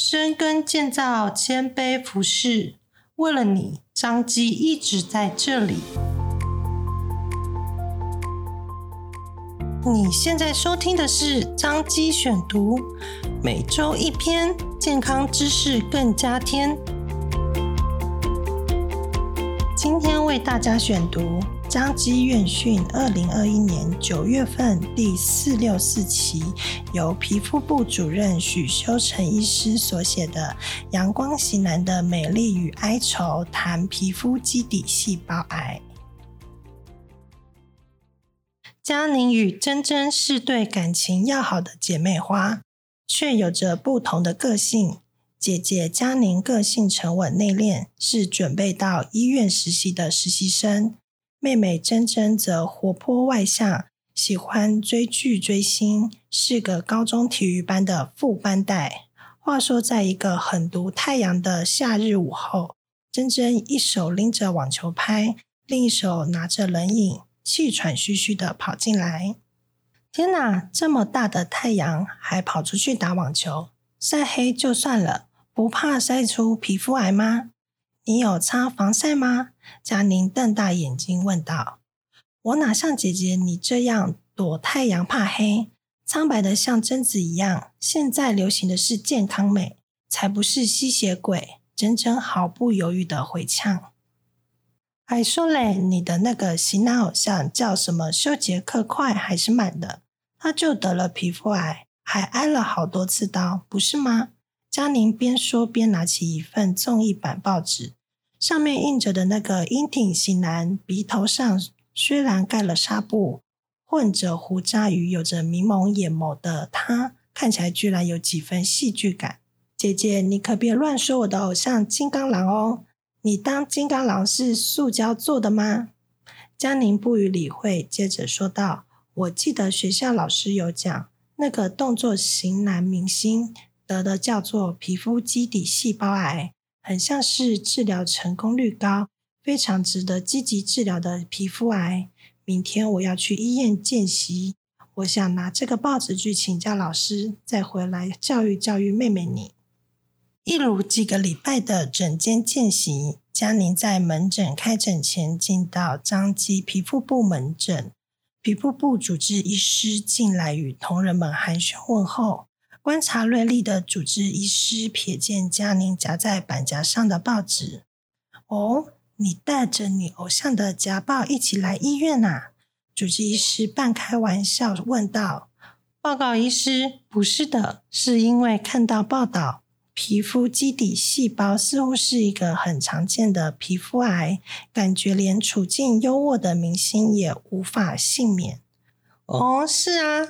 深耕建造，谦卑服侍，为了你，张基一直在这里。你现在收听的是张基选读，每周一篇健康知识更加添。今天为大家选读。彰基院讯二零二一年九月份第四六四期，由皮肤部主任许修成医师所写的《阳光型男的美丽与哀愁》，谈皮肤基底细胞癌。嘉宁与珍珍是对感情要好的姐妹花，却有着不同的个性。姐姐嘉宁个性沉稳内敛，是准备到医院实习的实习生。妹妹珍珍则活泼外向，喜欢追剧追星，是个高中体育班的副班带。话说，在一个很毒太阳的夏日午后，珍珍一手拎着网球拍，另一手拿着冷饮，气喘吁吁的跑进来。天哪，这么大的太阳，还跑出去打网球，晒黑就算了，不怕晒出皮肤癌吗？你有擦防晒吗？嘉宁瞪大眼睛问道。我哪像姐姐你这样躲太阳怕黑，苍白的像贞子一样。现在流行的是健康美，才不是吸血鬼。珍珍毫不犹豫的回呛。还说嘞，你的那个型男偶像叫什么？修杰克快还是慢的？他就得了皮肤癌，还挨了好多次刀，不是吗？嘉宁边说边拿起一份综艺版报纸。上面印着的那个英挺型男，鼻头上虽然盖了纱布，混着胡渣与有着迷蒙眼眸的他，看起来居然有几分戏剧感。姐姐，你可别乱说我的偶像金刚狼哦！你当金刚狼是塑胶做的吗？江宁不予理会，接着说道：“我记得学校老师有讲，那个动作型男明星得的叫做皮肤基底细胞癌。”很像是治疗成功率高、非常值得积极治疗的皮肤癌。明天我要去医院见习，我想拿这个报纸去请教老师，再回来教育教育妹妹你。一如几个礼拜的诊间见习，嘉宁在门诊开诊前进到彰基皮肤部门诊，皮肤部主治医师进来与同仁们寒暄问候。观察锐利的主治医师瞥见嘉宁夹在板夹上的报纸，哦，你带着你偶像的夹报一起来医院啊？主治医师半开玩笑问道。报告医师，不是的，是因为看到报道，皮肤基底细胞似乎是一个很常见的皮肤癌，感觉连处境优渥的明星也无法幸免。哦，是啊。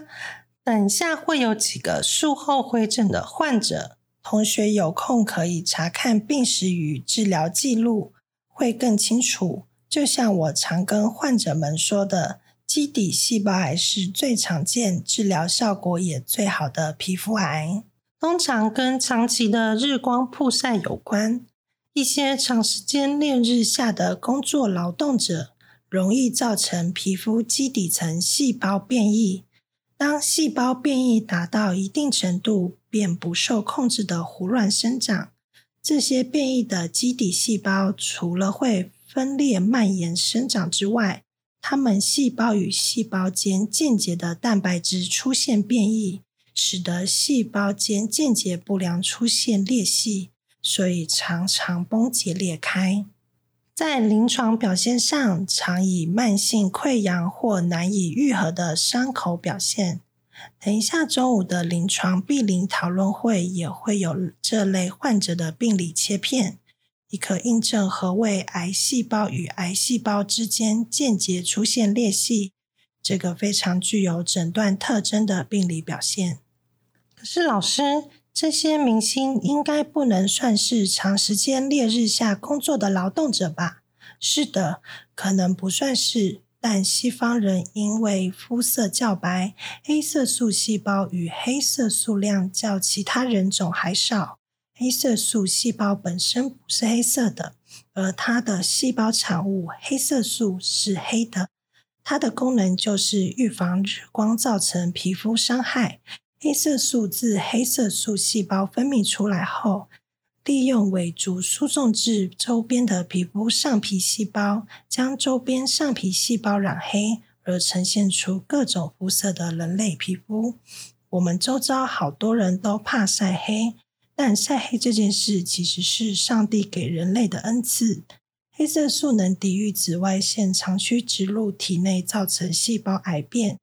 等下会有几个术后回诊的患者，同学有空可以查看病史与治疗记录，会更清楚。就像我常跟患者们说的，基底细胞癌是最常见、治疗效果也最好的皮肤癌，通常跟长期的日光曝晒有关。一些长时间烈日下的工作劳动者，容易造成皮肤基底层细胞变异。当细胞变异达到一定程度，便不受控制的胡乱生长。这些变异的基底细胞除了会分裂蔓延生长之外，它们细胞与细胞间间接的蛋白质出现变异，使得细胞间间接不良出现裂隙，所以常常崩解裂开。在临床表现上，常以慢性溃疡或难以愈合的伤口表现。等一下中午的临床病理讨论会也会有这类患者的病理切片，以可印证何谓癌细胞与癌细胞之间间接出现裂隙，这个非常具有诊断特征的病理表现。可是老师。这些明星应该不能算是长时间烈日下工作的劳动者吧？是的，可能不算是。但西方人因为肤色较白，黑色素细胞与黑色素量较其他人种还少。黑色素细胞本身不是黑色的，而它的细胞产物黑色素是黑的。它的功能就是预防日光造成皮肤伤害。黑色素自黑色素细胞分泌出来后，利用尾足输送至周边的皮肤上皮细胞，将周边上皮细胞染黑，而呈现出各种肤色的人类皮肤。我们周遭好多人都怕晒黑，但晒黑这件事其实是上帝给人类的恩赐。黑色素能抵御紫外线长驱直入体内，造成细胞癌变。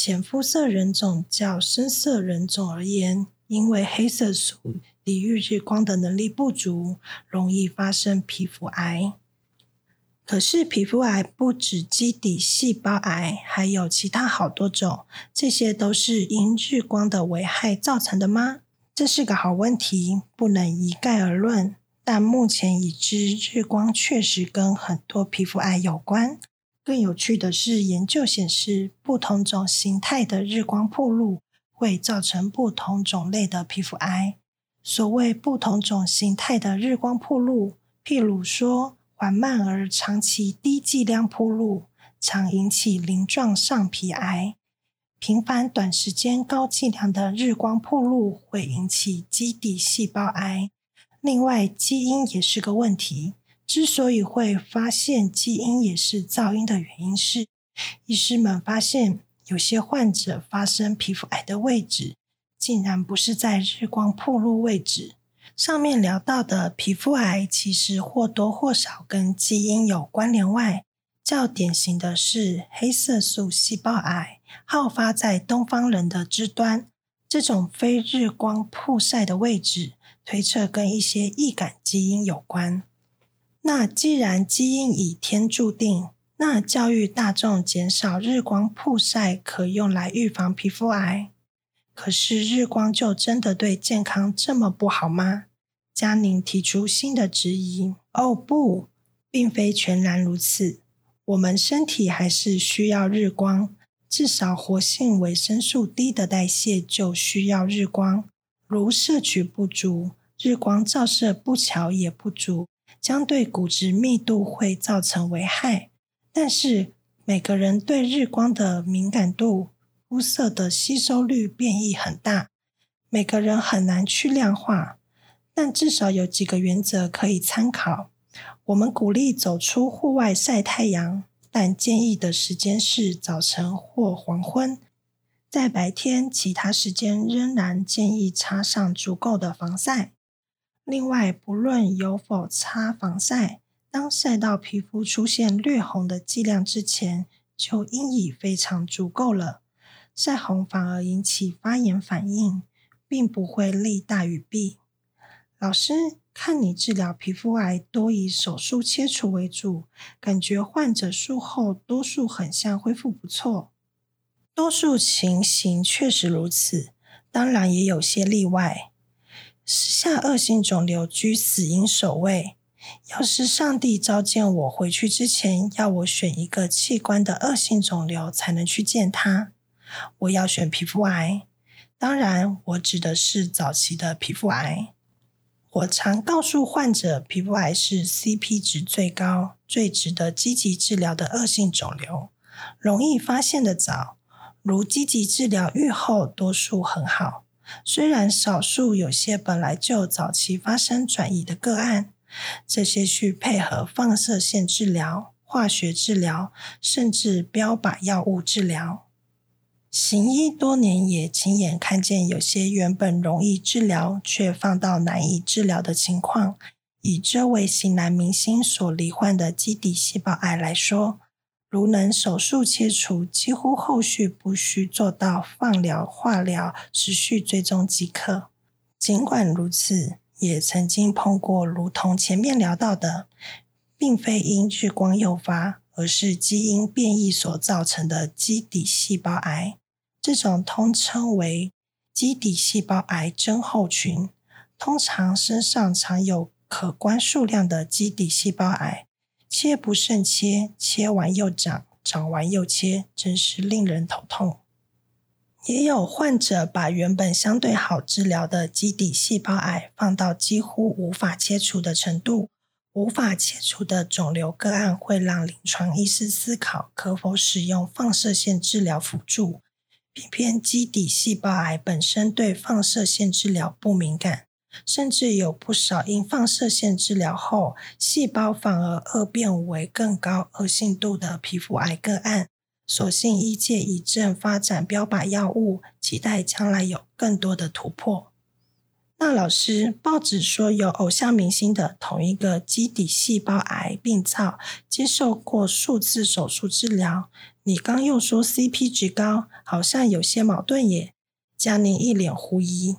浅肤色人种较深色人种而言，因为黑色素抵御日光的能力不足，容易发生皮肤癌。可是皮肤癌不止基底细胞癌，还有其他好多种，这些都是因日光的危害造成的吗？这是个好问题，不能一概而论。但目前已知，日光确实跟很多皮肤癌有关。更有趣的是，研究显示，不同种形态的日光暴露会造成不同种类的皮肤癌。所谓不同种形态的日光暴露，譬如说，缓慢而长期低剂量暴露，常引起鳞状上皮癌；频繁短时间高剂量的日光曝露会引起基底细胞癌。另外，基因也是个问题。之所以会发现基因也是噪音的原因是，医师们发现有些患者发生皮肤癌的位置，竟然不是在日光暴露位置。上面聊到的皮肤癌，其实或多或少跟基因有关联外，较典型的是黑色素细胞癌，好发在东方人的肢端。这种非日光曝晒的位置，推测跟一些易感基因有关。那既然基因已天注定，那教育大众减少日光曝晒，可用来预防皮肤癌。可是日光就真的对健康这么不好吗？嘉宁提出新的质疑。哦，不，并非全然如此。我们身体还是需要日光，至少活性维生素 D 的代谢就需要日光。如摄取不足，日光照射不巧也不足。将对骨质密度会造成危害，但是每个人对日光的敏感度、肤色的吸收率变异很大，每个人很难去量化。但至少有几个原则可以参考。我们鼓励走出户外晒太阳，但建议的时间是早晨或黄昏。在白天其他时间仍然建议擦上足够的防晒。另外，不论有否擦防晒，当晒到皮肤出现略红的剂量之前，就应已非常足够了。晒红反而引起发炎反应，并不会利大于弊。老师，看你治疗皮肤癌多以手术切除为主，感觉患者术后多数很像恢复不错。多数情形确实如此，当然也有些例外。时下恶性肿瘤居死因首位。要是上帝召见我回去之前，要我选一个器官的恶性肿瘤才能去见他，我要选皮肤癌。当然，我指的是早期的皮肤癌。我常告诉患者，皮肤癌是 CP 值最高、最值得积极治疗的恶性肿瘤，容易发现的早，如积极治疗预后多数很好。虽然少数有些本来就早期发生转移的个案，这些需配合放射线治疗、化学治疗，甚至标靶药物治疗。行医多年，也亲眼看见有些原本容易治疗却放到难以治疗的情况。以这位型男明星所罹患的基底细胞癌来说。如能手术切除，几乎后续不需做到放疗、化疗，持续追踪即可。尽管如此，也曾经碰过如同前面聊到的，并非因日光诱发，而是基因变异所造成的基底细胞癌。这种通称为基底细胞癌症候群，通常身上常有可观数量的基底细胞癌。切不胜切，切完又长，长完又切，真是令人头痛。也有患者把原本相对好治疗的基底细胞癌放到几乎无法切除的程度。无法切除的肿瘤个案会让临床医师思考可否使用放射线治疗辅助，偏偏基底细胞癌本身对放射线治疗不敏感，甚至有不少因放射线治疗后，细胞反而恶变为更高恶性度的皮肤癌个案。所幸医界已正发展标靶药物，期待将来有更多的突破。那老师，报纸说有偶像明星的同一个基底细胞癌病灶接受过数次手术治疗，你刚又说 CP 值高，好像有些矛盾耶。嘉宁一脸狐疑，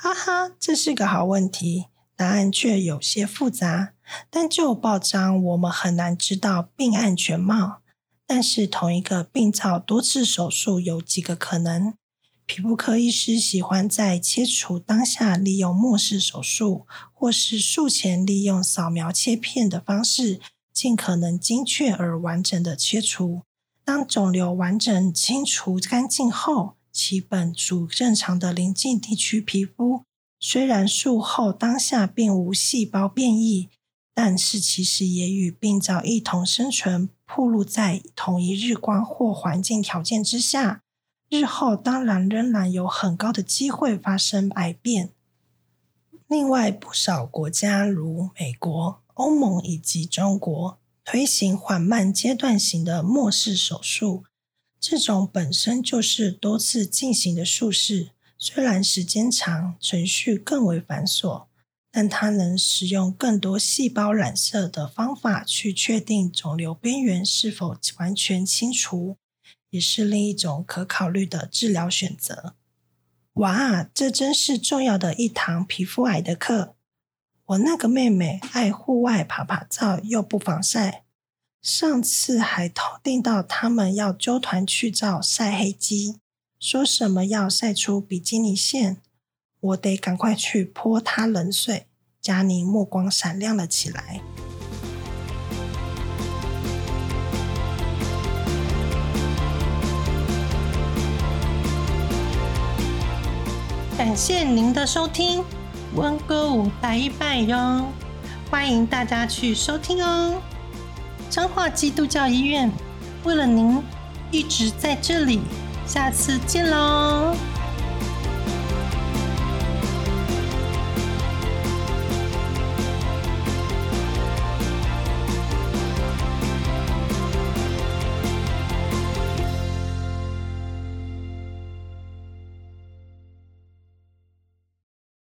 哈哈，这是个好问题，答案却有些复杂。但就报章，我们很难知道病案全貌。但是同一个病灶多次手术有几个可能？皮肤科医师喜欢在切除当下利用末式手术，或是术前利用扫描切片的方式，尽可能精确而完整的切除。当肿瘤完整清除干净后，其本属正常的邻近地区皮肤，虽然术后当下并无细胞变异。但是其实也与病灶一同生存，暴露在同一日光或环境条件之下，日后当然仍然有很高的机会发生癌变。另外，不少国家如美国、欧盟以及中国推行缓慢阶段型的末式手术，这种本身就是多次进行的术式，虽然时间长，程序更为繁琐。但它能使用更多细胞染色的方法去确定肿瘤边缘是否完全清除，也是另一种可考虑的治疗选择。哇，这真是重要的一堂皮肤癌的课。我那个妹妹爱户外爬爬照，又不防晒，上次还偷听到他们要揪团去照晒黑肌，说什么要晒出比基尼线。我得赶快去泼他冷水。嘉宁目光闪亮了起来。感谢您的收听，温哥舞台一拜哟，欢迎大家去收听哦。彰化基督教医院为了您一直在这里，下次见喽。